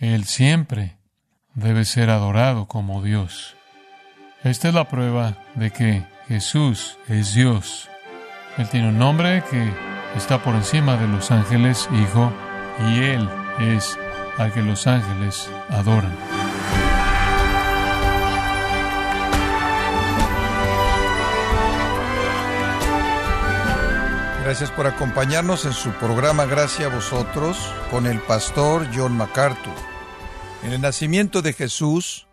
Él siempre debe ser adorado como Dios. Esta es la prueba de que Jesús es Dios. Él tiene un nombre que está por encima de los ángeles, Hijo, y Él es al que los ángeles adoran. Gracias por acompañarnos en su programa Gracias a vosotros con el pastor John MacArthur. En el nacimiento de Jesús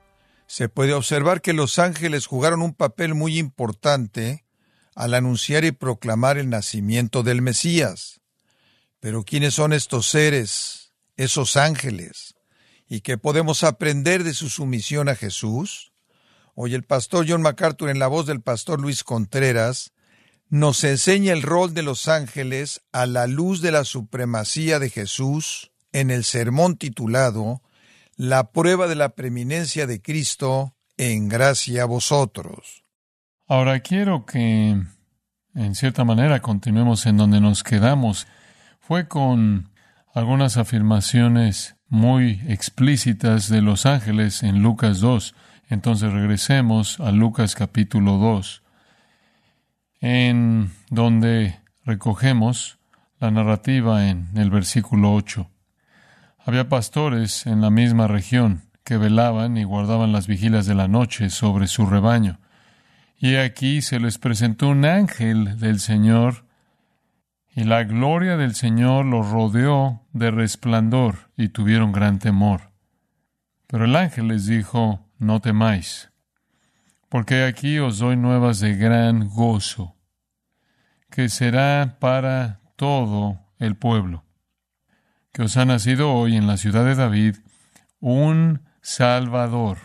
se puede observar que los ángeles jugaron un papel muy importante al anunciar y proclamar el nacimiento del Mesías. Pero ¿quiénes son estos seres, esos ángeles? ¿Y qué podemos aprender de su sumisión a Jesús? Hoy el pastor John MacArthur, en la voz del pastor Luis Contreras, nos enseña el rol de los ángeles a la luz de la supremacía de Jesús en el sermón titulado La prueba de la preeminencia de Cristo en gracia a vosotros. Ahora quiero que, en cierta manera, continuemos en donde nos quedamos. Fue con algunas afirmaciones muy explícitas de los ángeles en Lucas 2. Entonces regresemos a Lucas capítulo 2 en donde recogemos la narrativa en el versículo 8. Había pastores en la misma región que velaban y guardaban las vigilas de la noche sobre su rebaño. Y aquí se les presentó un ángel del Señor, y la gloria del Señor los rodeó de resplandor, y tuvieron gran temor. Pero el ángel les dijo, no temáis porque aquí os doy nuevas de gran gozo, que será para todo el pueblo, que os ha nacido hoy en la ciudad de David un Salvador,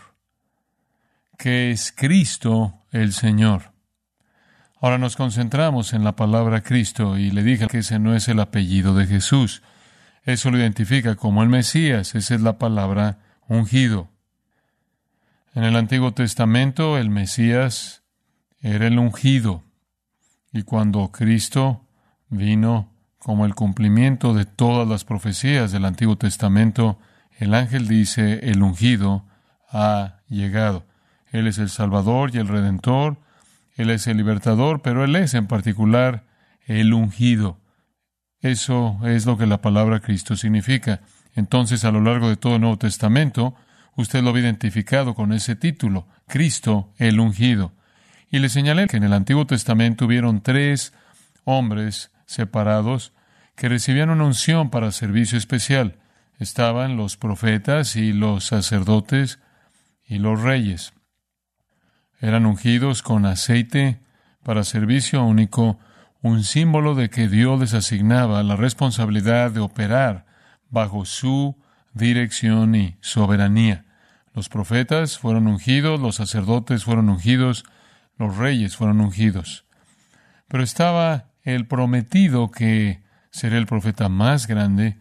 que es Cristo el Señor. Ahora nos concentramos en la palabra Cristo y le dije que ese no es el apellido de Jesús. Eso lo identifica como el Mesías, esa es la palabra ungido. En el Antiguo Testamento el Mesías era el ungido y cuando Cristo vino como el cumplimiento de todas las profecías del Antiguo Testamento, el ángel dice, el ungido ha llegado. Él es el Salvador y el Redentor, Él es el libertador, pero Él es en particular el ungido. Eso es lo que la palabra Cristo significa. Entonces, a lo largo de todo el Nuevo Testamento, Usted lo ha identificado con ese título, Cristo el ungido. Y le señalé que en el Antiguo Testamento hubieron tres hombres separados que recibían una unción para servicio especial. Estaban los profetas y los sacerdotes y los reyes. Eran ungidos con aceite para servicio único, un símbolo de que Dios les asignaba la responsabilidad de operar bajo su dirección y soberanía. Los profetas fueron ungidos, los sacerdotes fueron ungidos, los reyes fueron ungidos. Pero estaba el prometido que sería el profeta más grande,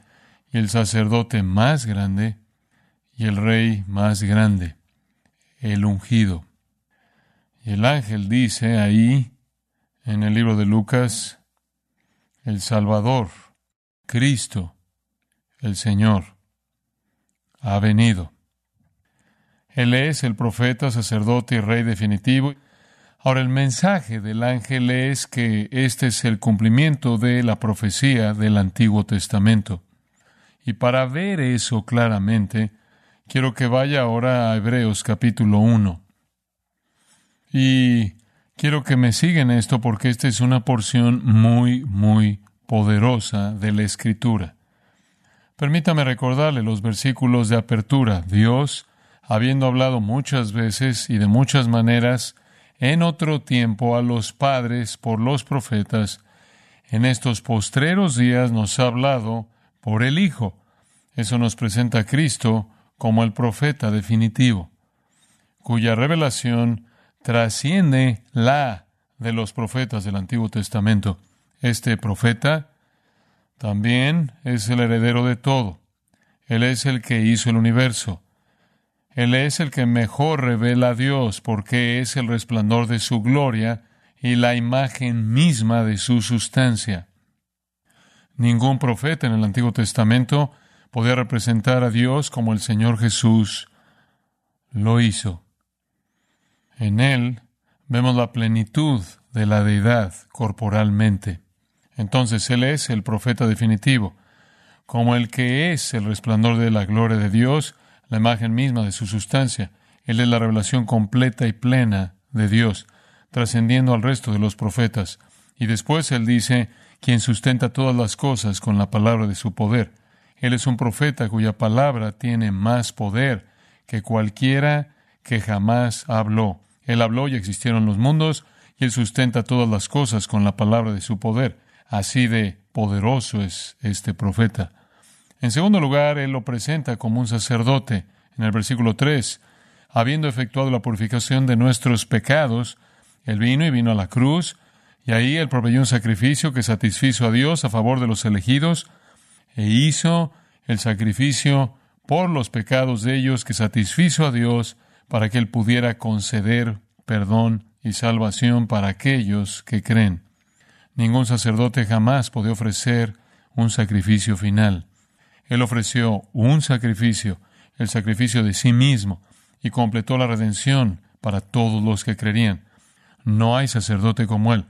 y el sacerdote más grande, y el rey más grande, el ungido. Y el ángel dice ahí, en el libro de Lucas, el Salvador, Cristo, el Señor ha venido. Él es el profeta, sacerdote y rey definitivo. Ahora el mensaje del ángel es que este es el cumplimiento de la profecía del Antiguo Testamento. Y para ver eso claramente, quiero que vaya ahora a Hebreos capítulo 1. Y quiero que me sigan esto porque esta es una porción muy, muy poderosa de la Escritura. Permítame recordarle los versículos de apertura. Dios, habiendo hablado muchas veces y de muchas maneras en otro tiempo a los padres por los profetas, en estos postreros días nos ha hablado por el Hijo. Eso nos presenta a Cristo como el profeta definitivo, cuya revelación trasciende la de los profetas del Antiguo Testamento. Este profeta también es el heredero de todo. Él es el que hizo el universo. Él es el que mejor revela a Dios porque es el resplandor de su gloria y la imagen misma de su sustancia. Ningún profeta en el Antiguo Testamento podía representar a Dios como el Señor Jesús lo hizo. En Él vemos la plenitud de la deidad corporalmente. Entonces Él es el profeta definitivo, como el que es el resplandor de la gloria de Dios, la imagen misma de su sustancia. Él es la revelación completa y plena de Dios, trascendiendo al resto de los profetas. Y después Él dice, quien sustenta todas las cosas con la palabra de su poder. Él es un profeta cuya palabra tiene más poder que cualquiera que jamás habló. Él habló y existieron los mundos, y Él sustenta todas las cosas con la palabra de su poder. Así de poderoso es este profeta. En segundo lugar, Él lo presenta como un sacerdote. En el versículo 3, habiendo efectuado la purificación de nuestros pecados, Él vino y vino a la cruz, y ahí Él proveyó un sacrificio que satisfizo a Dios a favor de los elegidos, e hizo el sacrificio por los pecados de ellos que satisfizo a Dios para que Él pudiera conceder perdón y salvación para aquellos que creen. Ningún sacerdote jamás podía ofrecer un sacrificio final. Él ofreció un sacrificio, el sacrificio de sí mismo, y completó la redención para todos los que creerían. No hay sacerdote como Él.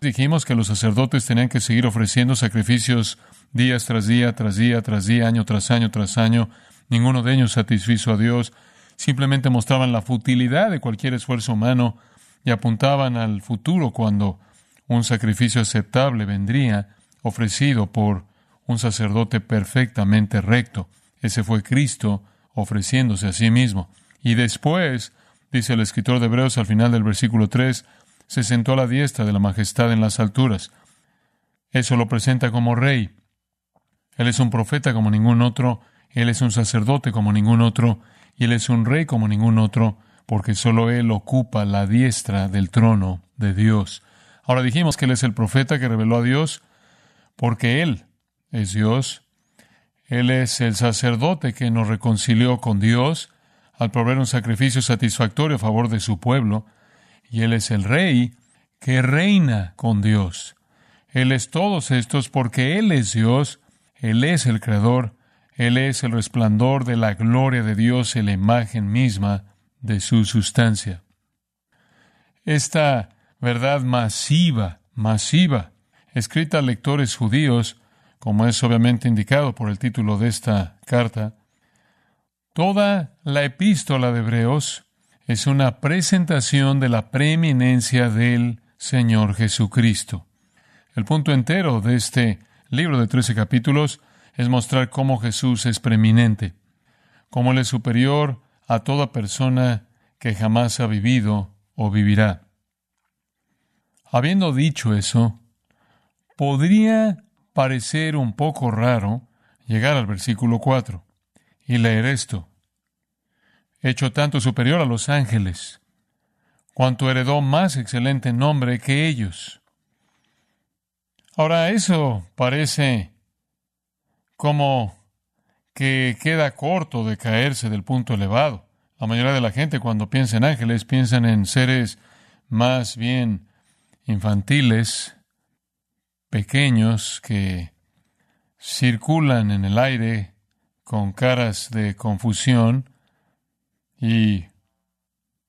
Dijimos que los sacerdotes tenían que seguir ofreciendo sacrificios días tras día, tras día, tras día, año tras año, tras año. Ninguno de ellos satisfizo a Dios. Simplemente mostraban la futilidad de cualquier esfuerzo humano y apuntaban al futuro cuando un sacrificio aceptable vendría ofrecido por un sacerdote perfectamente recto. Ese fue Cristo ofreciéndose a sí mismo. Y después, dice el escritor de Hebreos al final del versículo 3, se sentó a la diestra de la majestad en las alturas. Eso lo presenta como rey. Él es un profeta como ningún otro, él es un sacerdote como ningún otro, y él es un rey como ningún otro, porque solo él ocupa la diestra del trono de Dios. Ahora dijimos que él es el profeta que reveló a Dios, porque él es Dios. Él es el sacerdote que nos reconcilió con Dios al proveer un sacrificio satisfactorio a favor de su pueblo. Y Él es el rey que reina con Dios. Él es todos estos porque Él es Dios, Él es el Creador, Él es el resplandor de la gloria de Dios en la imagen misma de su sustancia. Esta verdad masiva, masiva, escrita a lectores judíos, como es obviamente indicado por el título de esta carta, toda la epístola de Hebreos es una presentación de la preeminencia del Señor Jesucristo. El punto entero de este libro de trece capítulos es mostrar cómo Jesús es preeminente, cómo Él es superior a toda persona que jamás ha vivido o vivirá. Habiendo dicho eso, podría parecer un poco raro llegar al versículo 4 y leer esto. Hecho tanto superior a los ángeles, cuanto heredó más excelente nombre que ellos. Ahora, eso parece como que queda corto de caerse del punto elevado. La mayoría de la gente cuando piensa en ángeles piensan en seres más bien infantiles, pequeños que circulan en el aire con caras de confusión y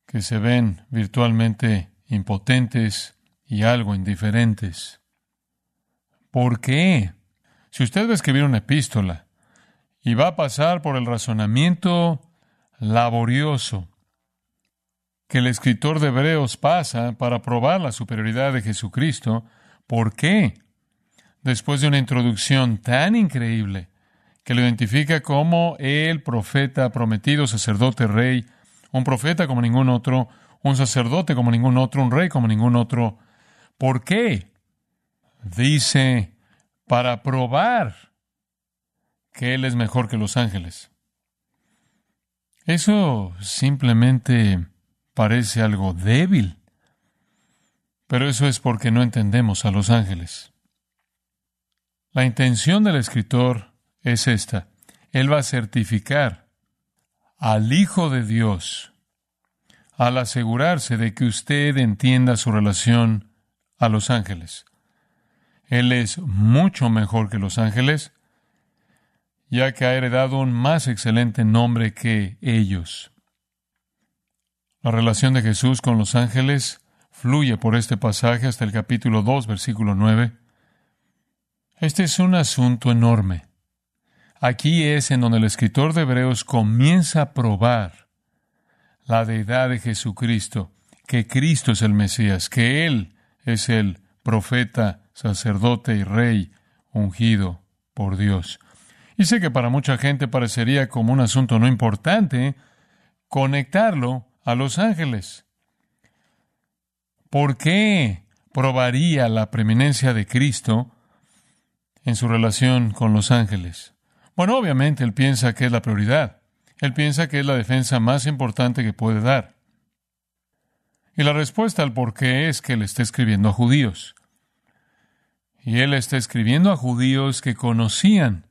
que se ven virtualmente impotentes y algo indiferentes. ¿Por qué? Si usted va a escribir una epístola y va a pasar por el razonamiento laborioso que el escritor de Hebreos pasa para probar la superioridad de Jesucristo, ¿por qué? después de una introducción tan increíble que lo identifica como el profeta prometido, sacerdote, rey, un profeta como ningún otro, un sacerdote como ningún otro, un rey como ningún otro. ¿Por qué? Dice, para probar que Él es mejor que los ángeles. Eso simplemente parece algo débil, pero eso es porque no entendemos a los ángeles. La intención del escritor es esta. Él va a certificar al Hijo de Dios al asegurarse de que usted entienda su relación a los ángeles. Él es mucho mejor que los ángeles ya que ha heredado un más excelente nombre que ellos. La relación de Jesús con los ángeles fluye por este pasaje hasta el capítulo 2, versículo 9. Este es un asunto enorme. Aquí es en donde el escritor de Hebreos comienza a probar la deidad de Jesucristo, que Cristo es el Mesías, que Él es el profeta, sacerdote y rey ungido por Dios. Y sé que para mucha gente parecería como un asunto no importante conectarlo a los ángeles. ¿Por qué probaría la preeminencia de Cristo en su relación con los ángeles? Bueno, obviamente él piensa que es la prioridad. Él piensa que es la defensa más importante que puede dar. Y la respuesta al por qué es que él está escribiendo a judíos. Y él está escribiendo a judíos que conocían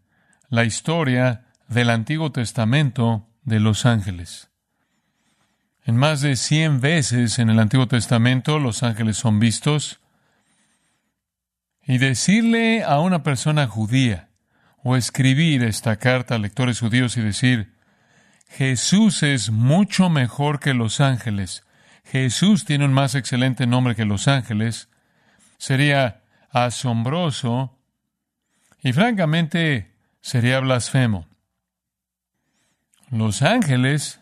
la historia del Antiguo Testamento de los ángeles. En más de cien veces en el Antiguo Testamento los ángeles son vistos. Y decirle a una persona judía o escribir esta carta a lectores judíos y decir, Jesús es mucho mejor que los ángeles, Jesús tiene un más excelente nombre que los ángeles, sería asombroso y francamente sería blasfemo. Los ángeles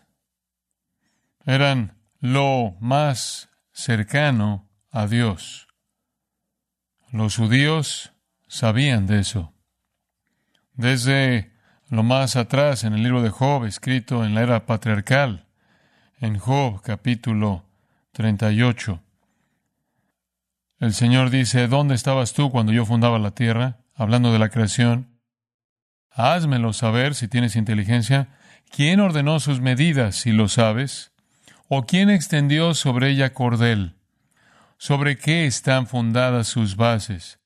eran lo más cercano a Dios. Los judíos sabían de eso. Desde lo más atrás en el libro de Job, escrito en la era patriarcal, en Job capítulo 38, el Señor dice, ¿dónde estabas tú cuando yo fundaba la tierra? Hablando de la creación. Házmelo saber si tienes inteligencia. ¿Quién ordenó sus medidas, si lo sabes? ¿O quién extendió sobre ella cordel? ¿Sobre qué están fundadas sus bases?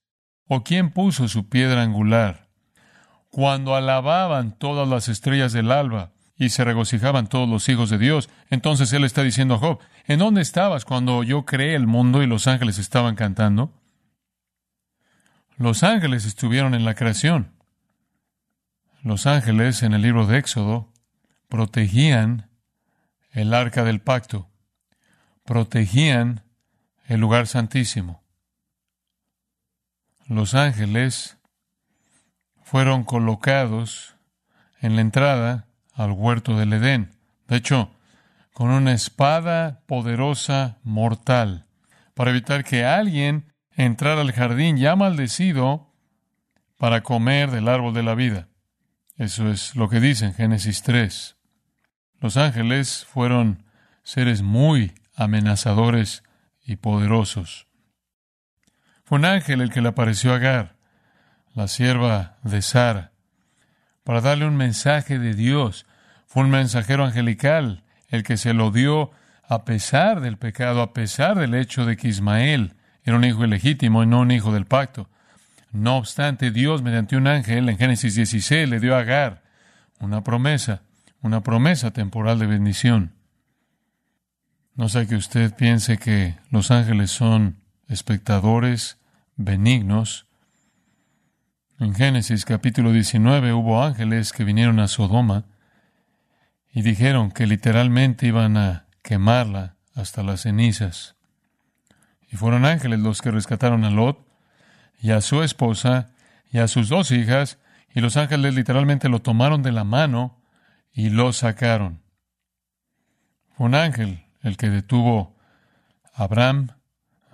¿O quién puso su piedra angular? Cuando alababan todas las estrellas del alba y se regocijaban todos los hijos de Dios, entonces él está diciendo a Job, ¿en dónde estabas cuando yo creé el mundo y los ángeles estaban cantando? Los ángeles estuvieron en la creación. Los ángeles en el libro de Éxodo protegían el arca del pacto, protegían el lugar santísimo. Los ángeles fueron colocados en la entrada al huerto del Edén. De hecho, con una espada poderosa mortal, para evitar que alguien entrara al jardín ya maldecido para comer del árbol de la vida. Eso es lo que dice en Génesis 3. Los ángeles fueron seres muy amenazadores y poderosos. Fue un ángel el que le apareció a Agar, la sierva de Sara, para darle un mensaje de Dios. Fue un mensajero angelical el que se lo dio a pesar del pecado, a pesar del hecho de que Ismael era un hijo ilegítimo y no un hijo del pacto. No obstante, Dios, mediante un ángel, en Génesis 16, le dio a Agar una promesa una promesa temporal de bendición. No sé que usted piense que los ángeles son espectadores benignos. En Génesis capítulo 19 hubo ángeles que vinieron a Sodoma y dijeron que literalmente iban a quemarla hasta las cenizas. Y fueron ángeles los que rescataron a Lot y a su esposa y a sus dos hijas, y los ángeles literalmente lo tomaron de la mano y lo sacaron. Fue un ángel el que detuvo a Abraham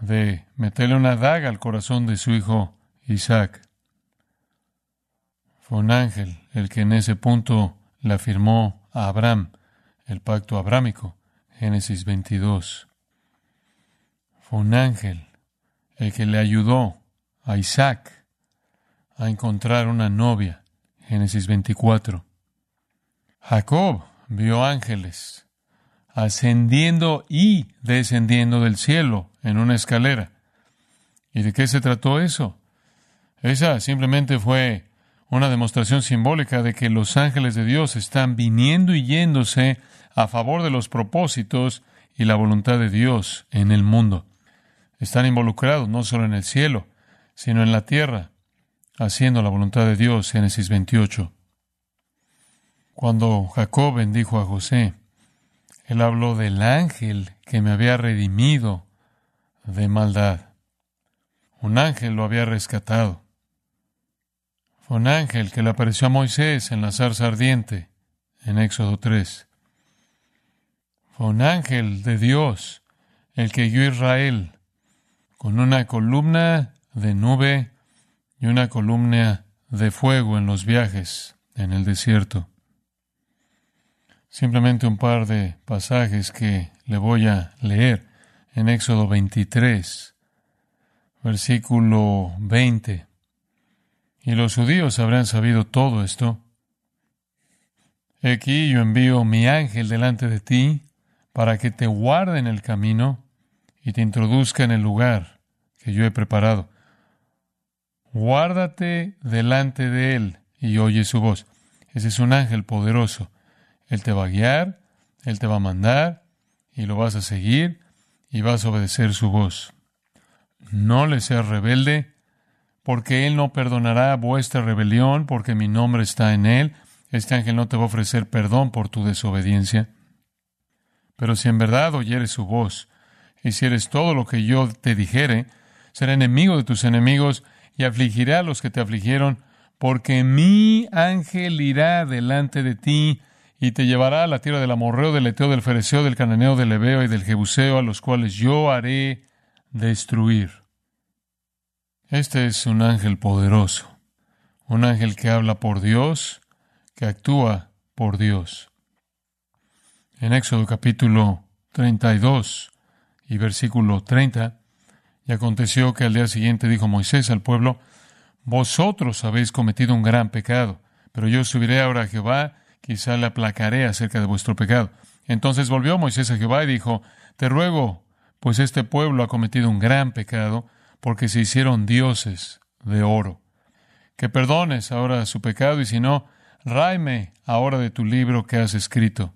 de meterle una daga al corazón de su hijo Isaac. Fue un ángel el que en ese punto le afirmó a Abraham el pacto abrámico, Génesis 22. Fue un ángel el que le ayudó a Isaac a encontrar una novia, Génesis 24. Jacob vio ángeles ascendiendo y descendiendo del cielo en una escalera. ¿Y de qué se trató eso? Esa simplemente fue una demostración simbólica de que los ángeles de Dios están viniendo y yéndose a favor de los propósitos y la voluntad de Dios en el mundo. Están involucrados no solo en el cielo, sino en la tierra, haciendo la voluntad de Dios, Génesis 28. Cuando Jacob bendijo a José, él habló del ángel que me había redimido de maldad. Un ángel lo había rescatado. Fue un ángel que le apareció a Moisés en la zarza ardiente, en Éxodo 3. Fue un ángel de Dios el que guió a Israel con una columna de nube y una columna de fuego en los viajes en el desierto. Simplemente un par de pasajes que le voy a leer en Éxodo 23, versículo 20. Y los judíos habrán sabido todo esto. Aquí yo envío mi ángel delante de ti para que te guarde en el camino y te introduzca en el lugar que yo he preparado. Guárdate delante de él y oye su voz. Ese es un ángel poderoso él te va a guiar, Él te va a mandar y lo vas a seguir y vas a obedecer su voz. No le seas rebelde, porque Él no perdonará vuestra rebelión, porque mi nombre está en Él. Este ángel no te va a ofrecer perdón por tu desobediencia. Pero si en verdad oyeres su voz, y todo lo que yo te dijere, será enemigo de tus enemigos y afligirá a los que te afligieron, porque mi ángel irá delante de ti y te llevará a la tierra del amorreo, del eteo, del fereceo, del cananeo, del ebeo y del jebuseo, a los cuales yo haré destruir. Este es un ángel poderoso, un ángel que habla por Dios, que actúa por Dios. En Éxodo capítulo 32 y versículo 30, y aconteció que al día siguiente dijo Moisés al pueblo, Vosotros habéis cometido un gran pecado, pero yo subiré ahora a Jehová, quizá le aplacaré acerca de vuestro pecado. Entonces volvió Moisés a Jehová y dijo, Te ruego, pues este pueblo ha cometido un gran pecado, porque se hicieron dioses de oro. Que perdones ahora su pecado, y si no, ráeme ahora de tu libro que has escrito.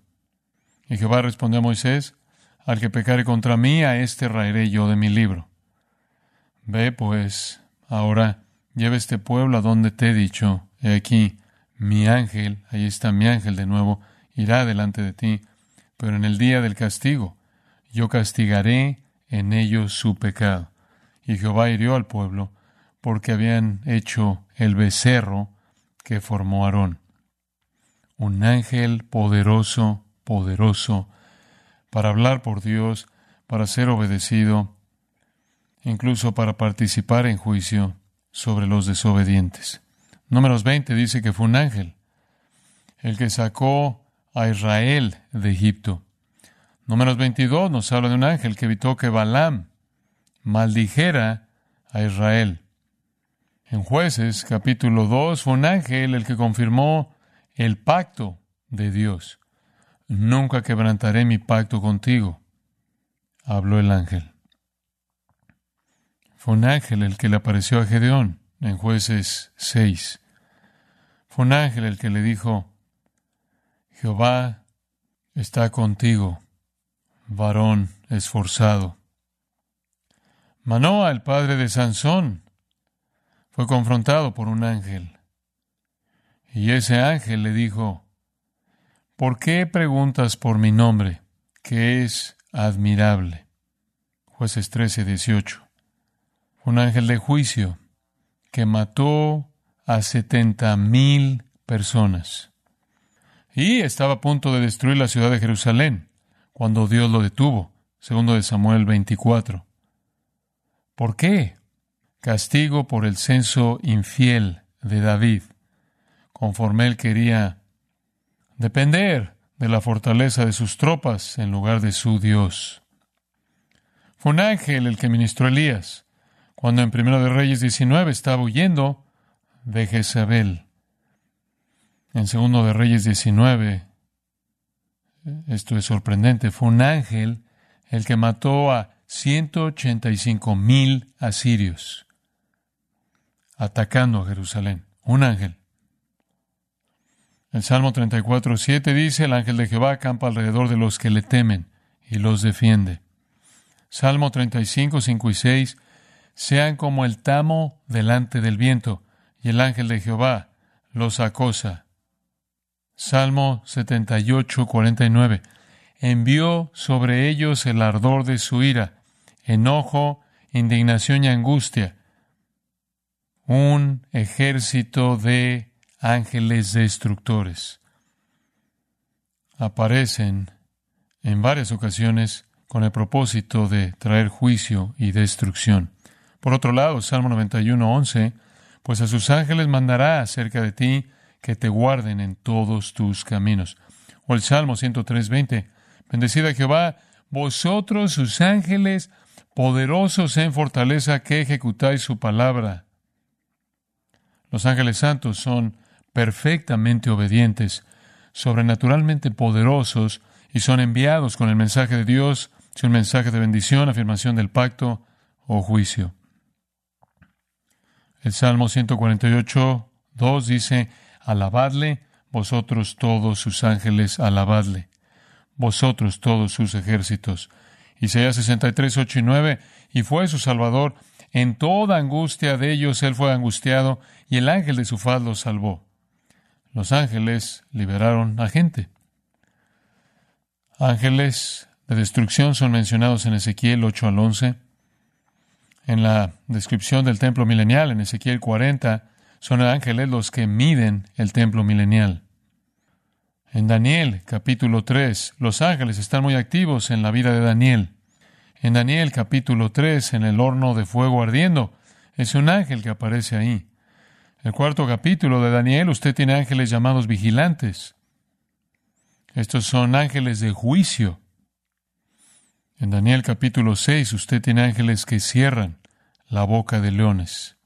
Y Jehová respondió a Moisés, Al que pecare contra mí, a éste raeré yo de mi libro. Ve, pues, ahora, lleva este pueblo a donde te he dicho, he aquí, mi ángel, ahí está mi ángel de nuevo, irá delante de ti, pero en el día del castigo yo castigaré en ellos su pecado. Y Jehová hirió al pueblo porque habían hecho el becerro que formó Aarón. Un ángel poderoso, poderoso, para hablar por Dios, para ser obedecido, incluso para participar en juicio sobre los desobedientes. Números 20 dice que fue un ángel el que sacó a Israel de Egipto. Números 22 nos habla de un ángel que evitó que Balaam maldijera a Israel. En jueces capítulo 2 fue un ángel el que confirmó el pacto de Dios. Nunca quebrantaré mi pacto contigo, habló el ángel. Fue un ángel el que le apareció a Gedeón en jueces 6. Fue un ángel el que le dijo, Jehová está contigo, varón esforzado. Manoa, el padre de Sansón, fue confrontado por un ángel. Y ese ángel le dijo, ¿por qué preguntas por mi nombre, que es admirable? Jueces 13, 18. Un ángel de juicio que mató a setenta mil personas. Y estaba a punto de destruir la ciudad de Jerusalén cuando Dios lo detuvo. Segundo de Samuel 24. ¿Por qué? Castigo por el censo infiel de David, conforme él quería depender de la fortaleza de sus tropas en lugar de su Dios. Fue un ángel el que ministró Elías cuando en Primero de Reyes 19 estaba huyendo de Jezabel. En Segundo de Reyes 19, esto es sorprendente, fue un ángel el que mató a 185 mil asirios atacando a Jerusalén. Un ángel. El Salmo 34, 7 dice, el ángel de Jehová acampa alrededor de los que le temen y los defiende. Salmo 35, 5 y 6, sean como el tamo delante del viento, y el ángel de Jehová los acosa. Salmo 78, 49. Envió sobre ellos el ardor de su ira, enojo, indignación y angustia. Un ejército de ángeles destructores. Aparecen en varias ocasiones con el propósito de traer juicio y destrucción. Por otro lado, Salmo 91, 11, pues a sus ángeles mandará acerca de ti que te guarden en todos tus caminos. O el Salmo 103, 20, bendecida Jehová, vosotros sus ángeles, poderosos en fortaleza que ejecutáis su palabra. Los ángeles santos son perfectamente obedientes, sobrenaturalmente poderosos, y son enviados con el mensaje de Dios, si un mensaje de bendición, afirmación del pacto o juicio. El Salmo 148, 2 dice, Alabadle, vosotros todos sus ángeles, alabadle, vosotros todos sus ejércitos. Isaías 63, 8 y 9, y fue su Salvador, en toda angustia de ellos él fue angustiado, y el ángel de su faz los salvó. Los ángeles liberaron a gente. Ángeles de destrucción son mencionados en Ezequiel 8 al 11. En la descripción del templo milenial, en Ezequiel 40, son ángeles los que miden el templo milenial. En Daniel capítulo 3, los ángeles están muy activos en la vida de Daniel. En Daniel capítulo 3, en el horno de fuego ardiendo, es un ángel que aparece ahí. El cuarto capítulo de Daniel, usted tiene ángeles llamados vigilantes. Estos son ángeles de juicio. En Daniel capítulo 6 usted tiene ángeles que cierran la boca de leones.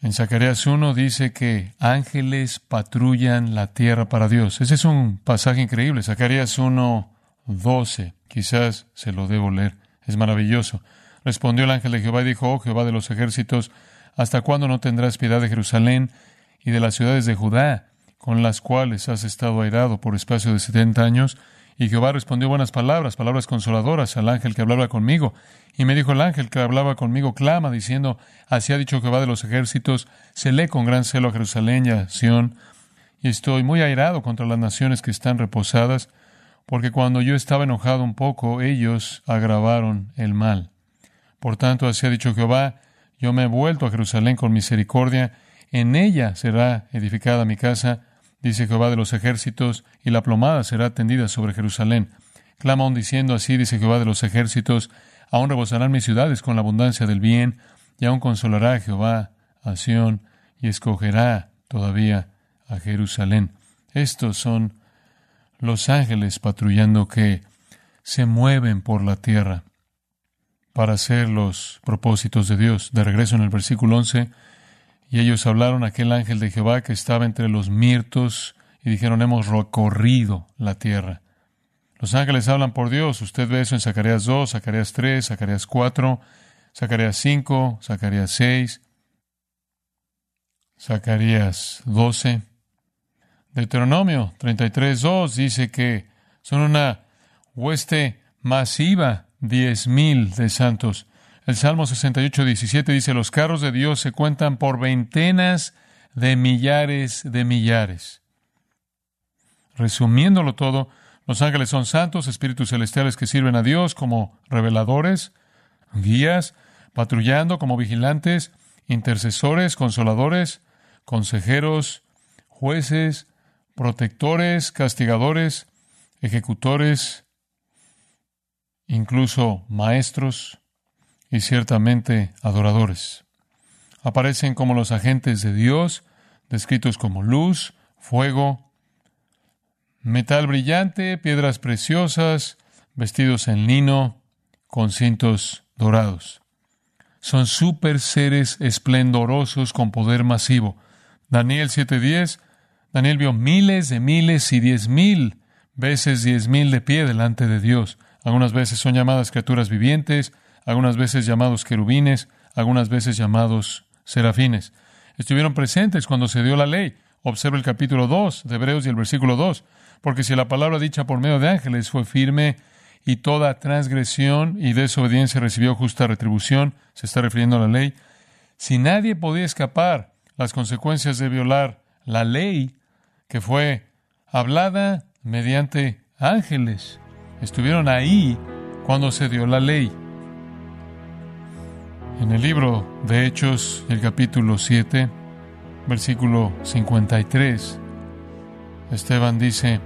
En Zacarías 1 dice que ángeles patrullan la tierra para Dios. Ese es un pasaje increíble. Zacarías 1, 12. Quizás se lo debo leer. Es maravilloso. Respondió el ángel de Jehová y dijo, oh Jehová de los ejércitos, ¿hasta cuándo no tendrás piedad de Jerusalén y de las ciudades de Judá, con las cuales has estado airado por espacio de setenta años? Y Jehová respondió buenas palabras, palabras consoladoras al ángel que hablaba conmigo. Y me dijo el ángel que hablaba conmigo, clama, diciendo, así ha dicho Jehová de los ejércitos, se lee con gran celo a Jerusalén y a Sión, y estoy muy airado contra las naciones que están reposadas, porque cuando yo estaba enojado un poco, ellos agravaron el mal. Por tanto, así ha dicho Jehová, yo me he vuelto a Jerusalén con misericordia, en ella será edificada mi casa, dice Jehová de los ejércitos, y la plomada será tendida sobre Jerusalén. Clama aún diciendo así, dice Jehová de los ejércitos, aún rebosarán mis ciudades con la abundancia del bien, y aún consolará Jehová a Sión, y escogerá todavía a Jerusalén. Estos son los ángeles patrullando que se mueven por la tierra para hacer los propósitos de Dios. De regreso en el versículo 11, y ellos hablaron a aquel ángel de Jehová que estaba entre los mirtos y dijeron, hemos recorrido la tierra. Los ángeles hablan por Dios. Usted ve eso en Zacarías 2, Zacarías 3, Zacarías 4, Zacarías 5, Zacarías 6, Zacarías 12. Deuteronomio 33, 2 dice que son una hueste masiva, diez mil de santos. El Salmo 68, 17 dice, los carros de Dios se cuentan por veintenas de millares de millares. Resumiéndolo todo, los ángeles son santos, espíritus celestiales que sirven a Dios como reveladores, guías, patrullando como vigilantes, intercesores, consoladores, consejeros, jueces, protectores, castigadores, ejecutores, incluso maestros, y ciertamente adoradores. Aparecen como los agentes de Dios, descritos como luz, fuego, metal brillante, piedras preciosas, vestidos en lino, con cintos dorados. Son super seres esplendorosos con poder masivo. Daniel 7:10, Daniel vio miles de miles y diez mil veces diez mil de pie delante de Dios. Algunas veces son llamadas criaturas vivientes, algunas veces llamados querubines, algunas veces llamados serafines. Estuvieron presentes cuando se dio la ley. Observa el capítulo 2 de Hebreos y el versículo 2. Porque si la palabra dicha por medio de ángeles fue firme y toda transgresión y desobediencia recibió justa retribución, se está refiriendo a la ley, si nadie podía escapar las consecuencias de violar la ley, que fue hablada mediante ángeles. Estuvieron ahí cuando se dio la ley. En el libro de Hechos, el capítulo 7, versículo 53, Esteban dice,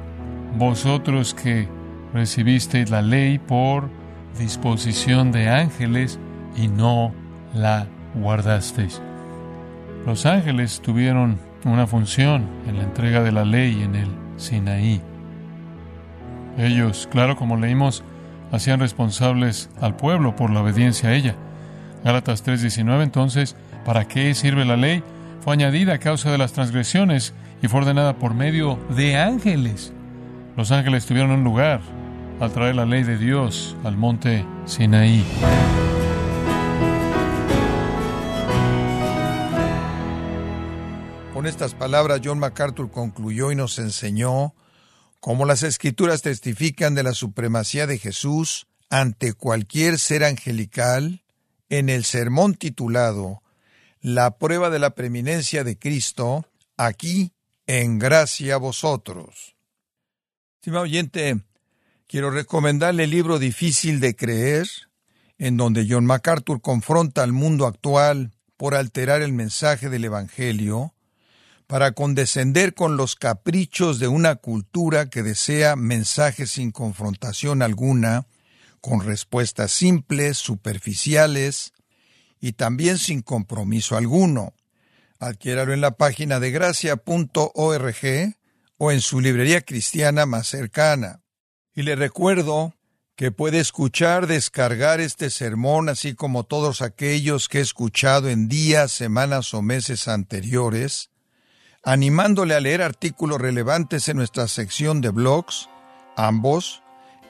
vosotros que recibisteis la ley por disposición de ángeles y no la guardasteis. Los ángeles tuvieron una función en la entrega de la ley en el Sinaí. Ellos, claro, como leímos, hacían responsables al pueblo por la obediencia a ella. Gálatas 3:19, entonces, ¿para qué sirve la ley? Fue añadida a causa de las transgresiones y fue ordenada por medio de ángeles. Los ángeles tuvieron un lugar al traer la ley de Dios al monte Sinaí. Con estas palabras John MacArthur concluyó y nos enseñó cómo las escrituras testifican de la supremacía de Jesús ante cualquier ser angelical en el sermón titulado La prueba de la preeminencia de Cristo, aquí en gracia a vosotros. Estimado oyente, quiero recomendarle el libro Difícil de creer, en donde John MacArthur confronta al mundo actual por alterar el mensaje del Evangelio, para condescender con los caprichos de una cultura que desea mensajes sin confrontación alguna, con respuestas simples, superficiales y también sin compromiso alguno. Adquiéralo en la página de gracia.org o en su librería cristiana más cercana. Y le recuerdo que puede escuchar, descargar este sermón, así como todos aquellos que he escuchado en días, semanas o meses anteriores, animándole a leer artículos relevantes en nuestra sección de blogs, ambos